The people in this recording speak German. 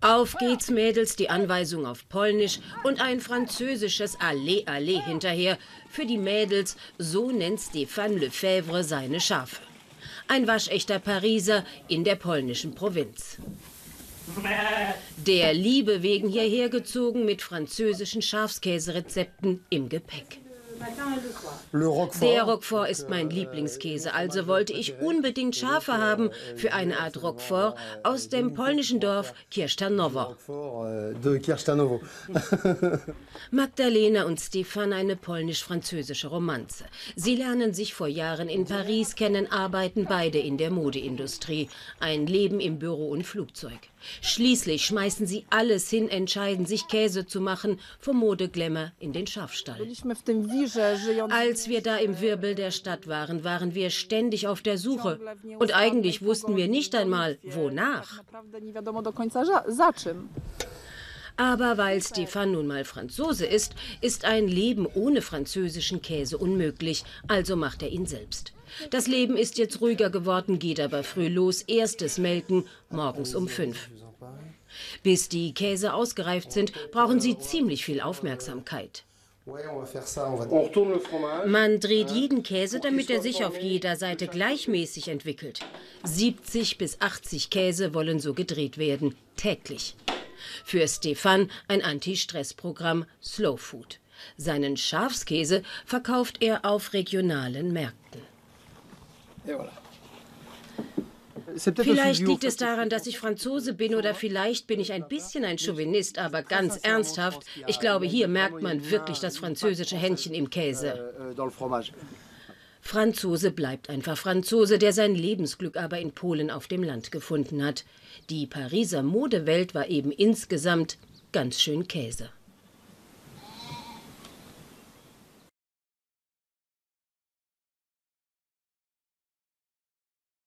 Auf geht's, Mädels, die Anweisung auf Polnisch und ein französisches Allez, Allez hinterher. Für die Mädels, so nennt Stéphane Lefebvre seine Schafe. Ein waschechter Pariser in der polnischen Provinz. Der Liebe wegen hierher gezogen mit französischen Schafskäserezepten im Gepäck. Der Roquefort ist mein Lieblingskäse, also wollte ich unbedingt Schafe haben für eine Art Roquefort aus dem polnischen Dorf Kirstanowo. Magdalena und Stefan eine polnisch-französische Romanze. Sie lernen sich vor Jahren in Paris kennen, arbeiten beide in der Modeindustrie. Ein Leben im Büro und Flugzeug. Schließlich schmeißen sie alles hin, entscheiden sich Käse zu machen, vom Modeglämmer in den Schafstall. Als wir da im Wirbel der Stadt waren, waren wir ständig auf der Suche. Und eigentlich wussten wir nicht einmal, wonach. Aber weil Stefan nun mal Franzose ist, ist ein Leben ohne französischen Käse unmöglich, also macht er ihn selbst. Das Leben ist jetzt ruhiger geworden, geht aber früh los. Erstes Melken morgens um fünf. Bis die Käse ausgereift sind, brauchen sie ziemlich viel Aufmerksamkeit. Man dreht jeden Käse, damit er sich auf jeder Seite gleichmäßig entwickelt. 70 bis 80 Käse wollen so gedreht werden, täglich. Für Stefan ein Anti-Stress-Programm Slow Food. Seinen Schafskäse verkauft er auf regionalen Märkten. Vielleicht liegt es daran, dass ich Franzose bin oder vielleicht bin ich ein bisschen ein Chauvinist, aber ganz ernsthaft, ich glaube, hier merkt man wirklich das französische Händchen im Käse. Franzose bleibt einfach Franzose, der sein Lebensglück aber in Polen auf dem Land gefunden hat. Die Pariser Modewelt war eben insgesamt ganz schön Käse.